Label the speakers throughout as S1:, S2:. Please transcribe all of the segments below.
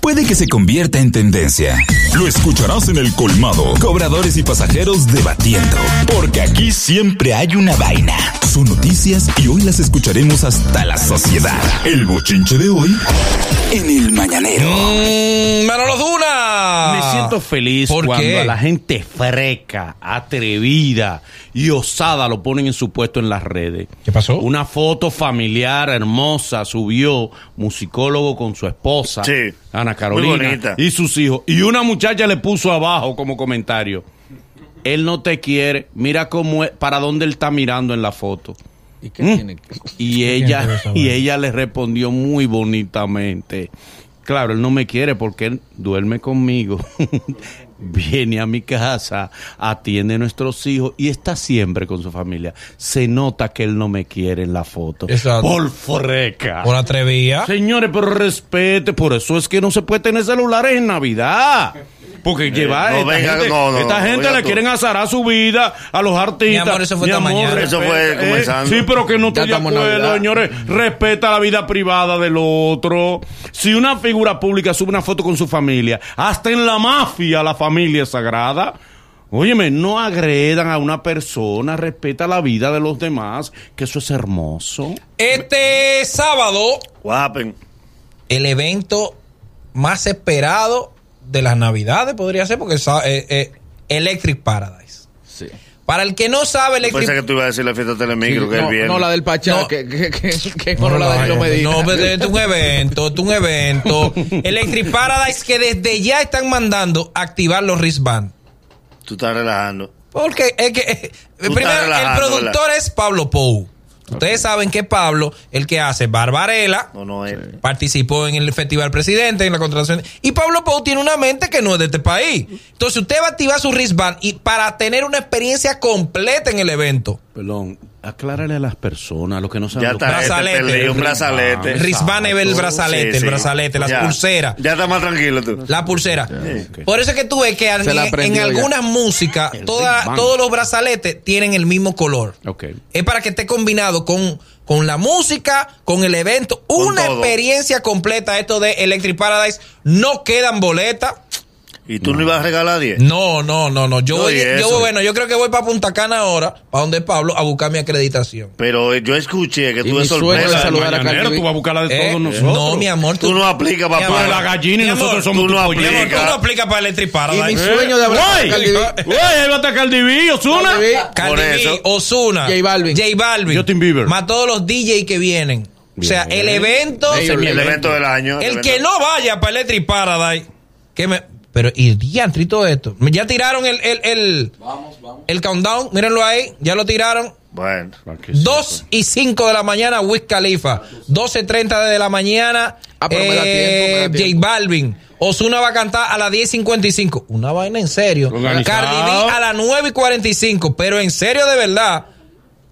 S1: puede que se convierta en tendencia. Lo escucharás en el colmado. Cobradores y pasajeros debatiendo. Porque aquí siempre hay una vaina. Son noticias y hoy las escucharemos hasta la sociedad. El bochinche de hoy en el mañanero.
S2: Mm, Manolo Duna.
S3: Me siento feliz
S2: ¿Por
S3: cuando
S2: qué?
S3: a la gente freca, atrevida y osada lo ponen en su puesto en las redes.
S2: ¿Qué pasó?
S3: Una foto familiar hermosa subió musicólogo con su esposa,
S4: Sí.
S3: Ana Carolina, y sus hijos. Y una muchacha le puso abajo como comentario. Él no te quiere, mira cómo es, para dónde él está mirando en la foto.
S5: ¿Y qué
S3: Mm.
S5: tiene?
S3: Y ella, y ella le respondió muy bonitamente. Claro, él no me quiere porque él duerme conmigo, viene a mi casa, atiende a nuestros hijos y está siempre con su familia. Se nota que él no me quiere en la foto.
S2: Exacto.
S3: Por freca.
S2: Por atrevía.
S3: Señores, pero respete, por eso es que no se puede tener celulares en Navidad. Porque lleva
S4: no
S3: esta
S4: venga,
S3: gente,
S4: no, no,
S3: esta
S4: no,
S3: gente le
S4: tú.
S3: quieren azarar su vida a los artistas.
S2: Mi amor, eso fue
S3: Mi
S2: mañana.
S4: Eso fue
S3: respeta,
S4: comenzando.
S3: Sí, pero que no estoy de acuerdo, señores. Respeta la vida privada del otro. Si una figura pública sube una foto con su familia, hasta en la mafia la familia es sagrada. Óyeme, no agredan a una persona, respeta la vida de los demás, que eso es hermoso.
S2: Este sábado,
S4: Guapen.
S2: el evento más esperado de las Navidades podría ser porque es eh, eh, Electric Paradise.
S5: Sí.
S2: Para el que no sabe, Electric
S4: Pensé que tú ibas a decir la fiesta Telemicro,
S5: Sí,
S4: que es
S5: no,
S4: el viernes.
S5: no, la del Pachá,
S2: No.
S5: que, que, que, que no, la de Danilo Medina.
S2: No, pero es un evento, es un evento. Electric Paradise que desde ya están mandando activar los wristband.
S4: Tú estás relajando.
S2: Porque es que eh, primero el productor
S4: ¿verdad?
S2: es Pablo Pou. Ustedes saben que Pablo, el que hace Barbarella,
S4: No, no es.
S2: participó en el Festival Presidente, en la contratación. Y Pablo Pou tiene una mente que no es de este país. Entonces usted va a activar su wristband y para tener una experiencia completa en el evento.
S3: Perdón, aclárale a las personas, a los que no saben
S4: Ya está,
S3: es.
S2: Brazalete.
S4: este peleó, un brazalete.
S2: Es el brazalete,
S4: Sí,
S2: el
S4: sí.
S2: brazalete, las
S4: Ya.
S2: pulseras.
S4: Ya está más tranquilo tú.
S2: La pulsera. Por eso es que tú ves que en, en algunas músicas toda- todos los brazaletes tienen el mismo color.
S3: Ok.
S2: Es para que esté combinado con, con la música, con el evento.
S4: Con
S2: una
S4: todo.
S2: experiencia completa esto de Electric Paradise. No quedan boletas.
S4: ¿Y tú no ibas a regalar 10?
S2: No, no, no, no. Yo
S4: No,
S2: voy,
S4: y
S2: yo bueno, yo creo que voy para Punta Cana ahora, para donde Pablo, a buscar mi acreditación.
S4: Pero eh, yo escuché que
S5: Y
S4: tú de sorpresa.
S5: saludar a B.
S3: tú vas a buscar la de
S2: Eh,
S3: todos nosotros.
S2: No, mi amor,
S4: Tú no aplicas,
S3: Tú eres la gallina y
S2: mi
S3: nosotros
S2: amor,
S3: somos
S4: tú no
S3: pollero.
S2: Mi amor, tú
S4: Aplica.
S2: no aplicas para Electric
S5: Y
S2: Paradise.
S5: mi sueño de hablar
S3: Güey,
S5: con Cardi B.
S3: güey, ahí va a estar Cardi B, Ozuna.
S5: Cardi B.
S2: Ozuna,
S5: J Balvin.
S2: J Balvin,
S3: Justin Bieber.
S2: más todos los DJ que vienen. O sea, el evento,
S4: El evento del año.
S2: el que no vaya para Electric Paradise, que me, pero y diantre y todo esto, ya tiraron el el el, el countdown, mírenlo ahí, ya lo tiraron.
S4: Bueno.
S2: 2 y 5 de la mañana, Wiz Khalifa. 12.30 de la mañana,
S5: Ah, pero me da tiempo, me da
S2: eh, J. Balvin. Osuna va a cantar a las 10.55. Una vaina en serio.
S3: Organizado.
S2: Cardi B a las 9.45. Pero en serio, de verdad.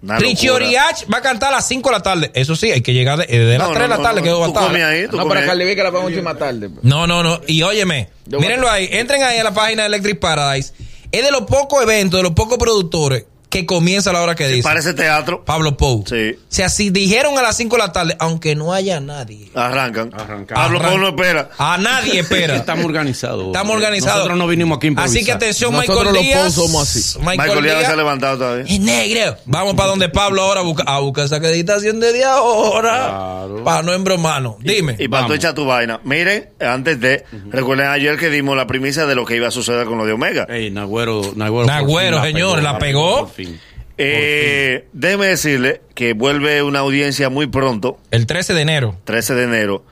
S2: Richie. Oriach va a cantar a las 5 de la tarde. Eso sí, hay que llegar de, de las
S4: No,
S2: 3 de
S4: no,
S2: la
S4: no,
S2: tarde
S4: no,
S2: que va a
S4: tú
S2: estar.
S4: comes ahí, tú
S5: No, para B que la pongo última tarde.
S2: No, no, no. Y óyeme, mírenlo ahí. Entren ahí a la página de Electric Paradise. Es de los pocos eventos, de los pocos productores que comienza a la hora que dice.
S4: Parece teatro.
S2: Pablo Pou.
S4: Sí.
S2: O sea, si dijeron a las 5 de la tarde, aunque no haya nadie.
S4: Arrancan.
S3: Arrancan.
S4: Pablo
S2: Arran-
S4: Pou no espera.
S2: A nadie espera.
S3: Estamos organizados.
S2: Estamos organizados.
S3: Nosotros no vinimos aquí improvisar.
S2: Así que atención,
S5: Nosotros
S2: Michael
S5: los
S2: Díaz.
S5: Pou somos así.
S2: Michael,
S4: Michael Díaz se ha levantado todavía.
S2: Es negro. Vamos para donde Pablo ahora a buscar, a buscar esa acreditación de 10 ahora.
S3: Claro.
S2: Para no embromarnos. Dime.
S4: Y para tú echar tu vaina. Miren, antes de, recuerden ayer que dimos la primicia de lo que iba a suceder con lo de Omega.
S3: Ey, Nagüero, Nagüero.
S2: Nagüero, señor, la pegó.
S3: Por fin.
S4: Eh, déjeme decirle que vuelve una audiencia muy pronto,
S2: El 13 de enero.
S4: 13 de enero,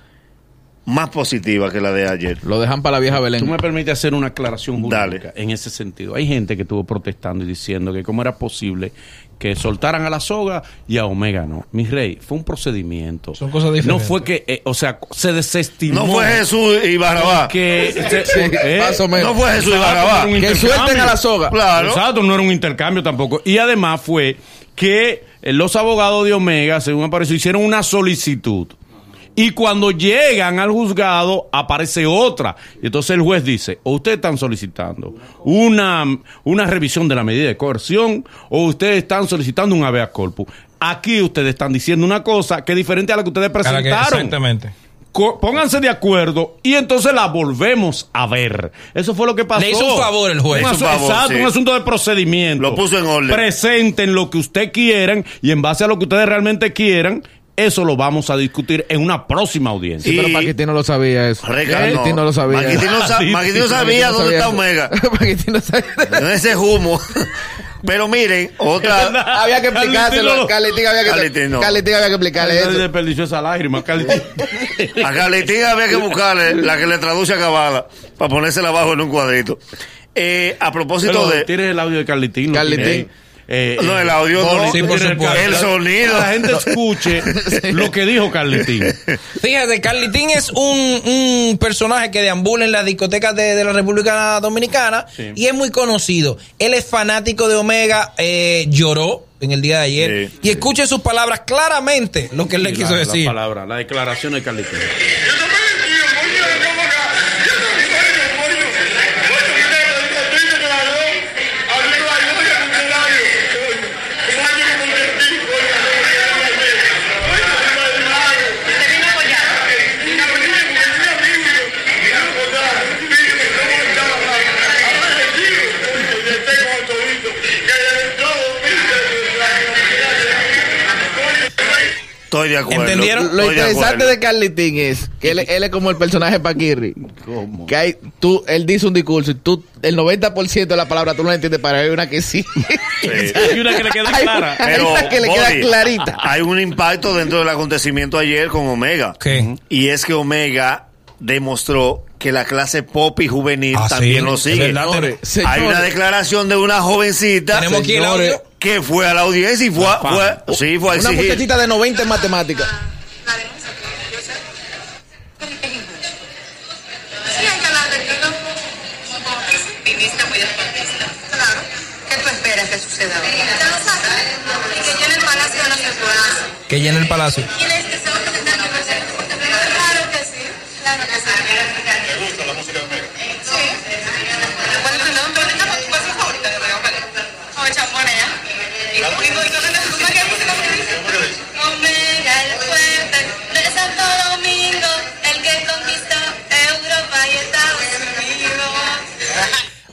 S4: más positiva que la de ayer.
S5: Lo dejan para la vieja
S3: Tú
S5: Belén.
S3: me permites hacer una aclaración jurídica
S4: Dale.
S3: en ese sentido. Hay gente que estuvo protestando y diciendo que cómo era posible que soltaran a la soga y a Omega no. Mi rey, fue un procedimiento.
S2: Son cosas
S3: No
S2: diferentes.
S3: fue que, eh, o sea, se desestimó.
S4: No fue Jesús y Barrabás.
S3: Que, se- eh,
S5: más o menos.
S4: No fue Jesús y
S3: no un
S5: Que suelten a la soga.
S4: Claro.
S3: Exacto, no era un intercambio tampoco. Y además fue que eh, los abogados de Omega, según apareció, hicieron una solicitud. Y cuando llegan al juzgado, aparece otra. Y entonces el juez dice, o ustedes están solicitando una, una revisión de la medida de coerción, o ustedes están solicitando un habeas corpus. Aquí ustedes están diciendo una cosa que es diferente a la que ustedes
S2: que-
S3: presentaron.
S2: Exactamente.
S3: co- pónganse de acuerdo y entonces la volvemos a ver. Eso fue lo que pasó.
S2: Le hizo un favor el juez.
S3: Un
S4: Le hizo
S3: asu-
S4: un favor,
S3: exacto,
S4: sí.
S3: un asunto de procedimiento.
S4: Lo puso en orden.
S3: Presenten lo que usted quieran y en base a lo que ustedes realmente quieran, eso lo vamos a discutir en una próxima audiencia.
S5: Sí, pero Paquitín no lo sabía eso. Paquitín no lo sabía.
S4: Paquitín no, sa- Paquitín no sabía dónde está Omega.
S5: Paquitín no sabía.
S4: En ese humo. Pero miren, otra.
S5: había que explicárselo.
S3: no-
S5: Carlitín había que,
S4: Carlitín no.
S5: Había que explicarle eso.
S3: desperdició esa lágrima, Carlitín.
S4: A Carlitín había que buscarle la que le traduce a Cabala para ponérsela abajo en un cuadrito. Eh, a propósito
S3: Pero
S4: de.
S3: tienes el audio de Carlitín. ¿lo
S5: Carlitín.
S3: Eh,
S4: No, el audio no.
S2: Sí, por supuesto.
S4: El sonido.
S3: Que la gente escuche lo que dijo Carlitín.
S2: Fíjate, Carlitín es un, un personaje que deambula en las discotecas de, de la República Dominicana
S3: Sí.
S2: y es muy conocido. Él es fanático de Omega, eh, lloró en el día de ayer
S4: Sí,
S2: y escuche sus palabras claramente lo que él le quiso
S3: la,
S2: decir.
S3: La palabra, la declaración de Carlitín.
S4: Estoy de acuerdo.
S2: ¿Entendieron?
S5: Lo
S4: de
S5: interesante de Carlitín es que él, él es como el personaje Paquirri.
S3: ¿Cómo?
S5: Que hay, tú, él dice un discurso y tú, el 90% de la palabra tú no la entiendes, pero hay una que sí.
S4: Sí.
S3: Hay una que le queda
S5: Hay
S3: clara.
S5: Hay una que le queda clarita.
S4: Hay un impacto dentro del acontecimiento ayer con Omega.
S2: ¿Qué?
S4: Y es que Omega demostró que la clase pop y juvenil
S2: Ah,
S4: también
S2: sí,
S4: lo sigue.
S2: verdad,
S5: Señores,
S4: Hay una declaración de una jovencita
S2: el
S5: señores,
S4: que fue a la audiencia y fue, a- fue- sí, fue a
S5: una
S4: exigir.
S5: muchachita de 90 en matemáticas.
S6: Que hablar de que no como optimista, muy deportista. Claro.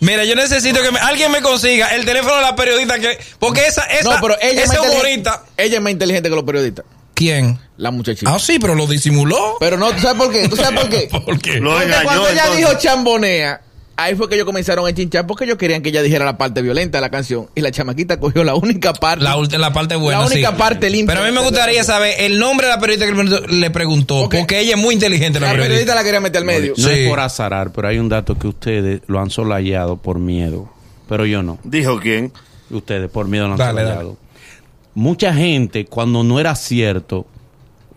S2: Mira, yo necesito que me- alguien me consiga el teléfono de la periodista que. Porque esa, esa,
S5: No, pero ella es,
S2: esa
S5: más inteligente,
S2: humorista.
S5: ella es más inteligente que los periodistas.
S2: ¿Quién?
S5: La muchachita.
S2: Ah, sí, pero lo disimuló.
S5: Pero no, ¿tú sabes por qué? ¿Tú sabes por qué?
S2: ¿Por qué?
S4: Lo
S5: Porque
S4: engañó,
S5: cuando ella
S4: entonces.
S5: dijo chambonea, ahí fue que ellos comenzaron a chinchar porque ellos querían que ella dijera la parte violenta de la canción. Y la chamaquita cogió la única parte.
S2: La, parte buena.
S5: La única
S2: sí.
S5: parte limpia.
S2: Pero a mí me gustaría saber el nombre de la periodista que le preguntó- le preguntó.
S5: Ok.
S2: Porque ella es muy inteligente, la,
S5: La
S2: periodista.
S5: periodista la quería meter al medio.
S3: No
S2: Sí.
S3: es por azarar, pero hay un dato que ustedes lo han solayado por miedo. Pero yo no.
S4: Dijo quién.
S3: Ustedes por miedo lo han
S2: Dale,
S3: solayado. Mucha gente, cuando no era cierto,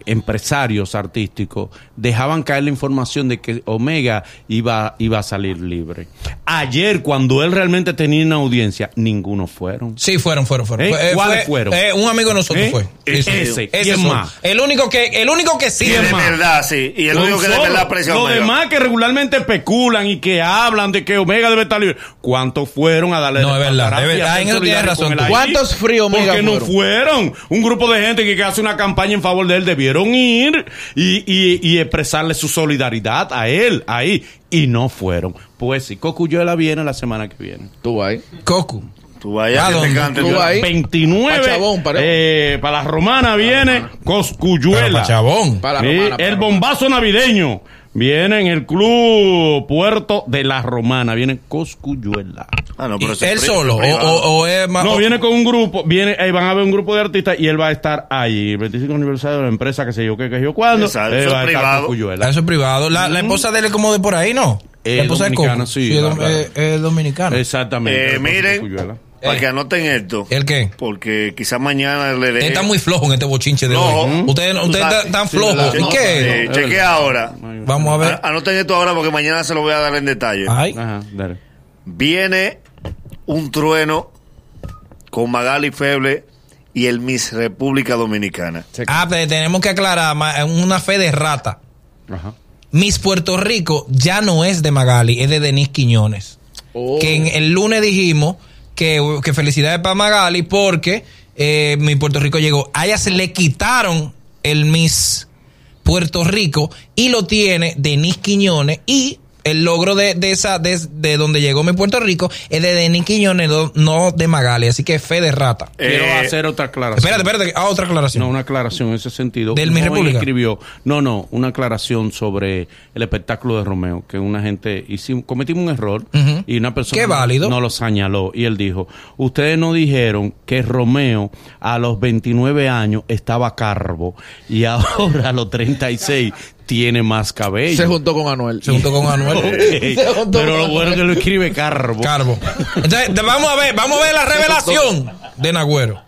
S3: empresarios artísticos, dejaban caer la información de que Omega iba, iba a salir libre. Ayer, cuando él realmente tenía una audiencia, ninguno fueron.
S2: Sí, fueron, fueron, fueron.
S3: ¿Eh?
S2: Fue- eh,
S3: ¿Cuáles
S2: fue-
S3: fueron?
S2: eh, un amigo de nosotros
S3: ¿Eh?
S2: fue.
S3: Ese.
S2: Ese
S3: ¿Quién
S2: fue.
S3: más?
S2: El único que, el único que
S4: Y
S2: sí.
S4: de
S3: más?
S4: verdad, sí. Y el único que de verdad aprecia a
S3: Los demás que regularmente especulan y que hablan de que Omega debe estar libre. ¿Cuántos fueron a darle
S2: No, es verdad, es verdad,
S3: ser
S2: en eso tienes razón?
S5: ¿Cuántos free Omega
S3: Porque no
S5: fueron?
S3: Un grupo de gente que, que hace una campaña en favor de él debieron ir y, y, y expresarle su solidaridad a él ahí. Y no fueron. Pues sí, Cocuyuela viene la semana que viene.
S5: Tú ahí.
S2: Cocu.
S4: Tú vayas
S2: ¿A
S4: que te
S2: dónde?
S4: cante.
S5: Tú ahí.
S3: 29.
S5: Pa' Chabón, para-
S3: eh, para la romana viene
S2: Pero
S3: Coscuyuela.
S2: pa' Chabón.
S5: Para la romana, para
S3: el bombazo navideño viene en el club Puerto de la Romana. Viene Coscuyuela.
S4: Ah, no, pero
S2: Y
S4: ese
S2: él solo. O,
S4: privado.
S2: o, o es más.
S3: No,
S2: o-
S3: viene con un grupo, viene, eh, van a ver un grupo de artistas y él va a estar ahí. El 25 aniversario de la empresa, que sé yo qué, que sé yo cuándo.
S4: Exacto,
S3: eh,
S4: eso es privado.
S3: Coscuyuela.
S2: Eso es privado. La, la esposa de él es como de por ahí, ¿no?
S3: Eh,
S2: la esposa
S3: dominicana,
S2: Coco.
S3: sí,
S2: es,
S3: claro.
S2: dom- es- es dominicana.
S3: Exactamente.
S4: Eh, miren, para
S2: Eh.
S4: que anoten esto.
S2: ¿El qué?
S4: Porque quizás mañana le.
S2: Está muy flojo en este bochinche de
S4: No.
S2: hoy. Ustedes están
S3: Sí,
S2: flojos. ¿Y qué?
S4: Eh, cheque ahora.
S2: Vamos a ver.
S4: Anoten esto ahora porque mañana se lo voy a dar en detalle.
S2: Ay.
S3: Ajá, dale.
S4: Viene un trueno con Magali Feble y el Miss República Dominicana.
S2: Ah, pero tenemos que aclarar una fe de rata.
S3: Ajá.
S2: Miss Puerto Rico ya no es de Magali, es de Denise Quiñones.
S5: Oh.
S2: Que en el lunes dijimos que, que felicidades para Magali porque eh, mi Puerto Rico llegó. A ella se le quitaron el Miss Puerto Rico y lo tiene Denis Quiñones y el logro de, de esa de, de donde llegó mi Puerto Rico es de Denis Quiñones, no, no de Magali, así que fe de rata.
S3: Quiero
S4: Eh,
S3: hacer otra aclaración.
S2: Espérate, espérate, ah, otra aclaración.
S3: No, una aclaración en ese sentido.
S2: ¿Del
S3: Un
S2: Mi República?
S3: escribió, no, no, una aclaración sobre el espectáculo de Romeo, que una gente hicimos, cometimos un error y una persona
S2: Qué válido.
S3: no lo señaló y él dijo, ustedes no dijeron que Romeo a los 29 años estaba carbo y ahora a los 36 tiene más cabello.
S5: Se juntó con Anuel.
S2: Se juntó con Anuel.
S5: Se juntó
S3: Pero
S5: con
S3: lo bueno es que lo escribe carbo.
S2: Carbo. Entonces, vamos a ver, vamos a ver la revelación de Nagüero.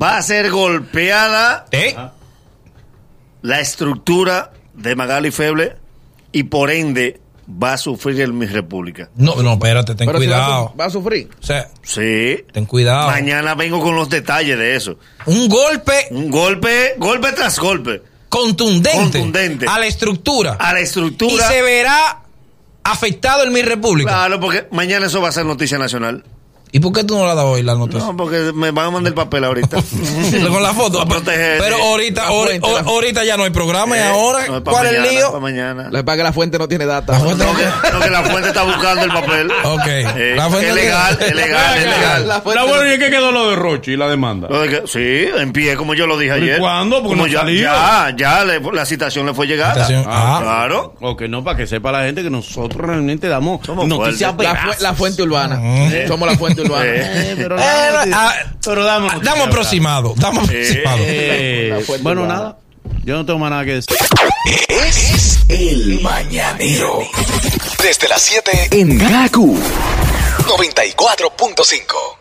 S4: Va a ser golpeada
S2: ¿Eh?
S4: la estructura de Magali Feble y por ende va a sufrir el Mi República.
S2: No, no, espérate, ten
S5: Pero si va a su-
S2: cuidado.
S5: va a sufrir.
S2: O sea,
S4: Sí.
S2: ten cuidado.
S4: Mañana vengo con los detalles de eso.
S2: Un golpe
S4: Un golpe, golpe tras golpe
S2: contundente,
S4: Contundente.
S2: a la estructura.
S4: a la
S2: y
S4: estructura.
S2: se verá afectado en mi república.
S4: Claro, porque mañana eso va a ser noticia nacional.
S2: ¿Y por qué tú no la das hoy la noticia?
S4: No, porque me van a mandar el papel ahorita.
S2: Con la foto.
S4: Para proteger.
S2: Pero ahorita,
S5: La la-
S2: ahorita ya no hay programa y
S4: Eh,
S2: ahora,
S4: no,
S2: ¿cuál es el lío?
S4: pa' mañana.
S5: Lo que pasa es que la fuente no tiene data.
S2: La fuente-
S4: No que, no, que la fuente está buscando el papel.
S2: Ok.
S4: Eh,
S2: La fuente
S4: es
S2: no
S4: legal, es legal, es legal.
S5: La
S3: La
S5: fuente
S3: bueno
S5: no-
S3: y es que quedó lo de Rochi y la demanda.
S4: Lo de que- sí, en pie, como yo lo dije
S3: ¿Pero y
S4: ayer.
S3: cuándo? Porque
S4: Como
S3: no
S4: ya, ya, ya le- la citación le fue llegada.
S2: Citación, ah.
S4: Claro.
S3: O que no, para que sepa la gente que nosotros realmente damos
S4: Somos
S3: noticias.
S5: La, la fuente urbana.
S4: Eh.
S5: Somos la fuente urbana.
S4: Eh.
S3: pero,
S2: Eh, ah,
S3: pero damos
S2: ah, Damos aproximado, damos aproximado.
S3: Eh,
S5: fuente
S3: bueno, nada. Yo no tengo más nada que decir.
S1: Es el mañanero. Desde las 7 en Gaku 94.5.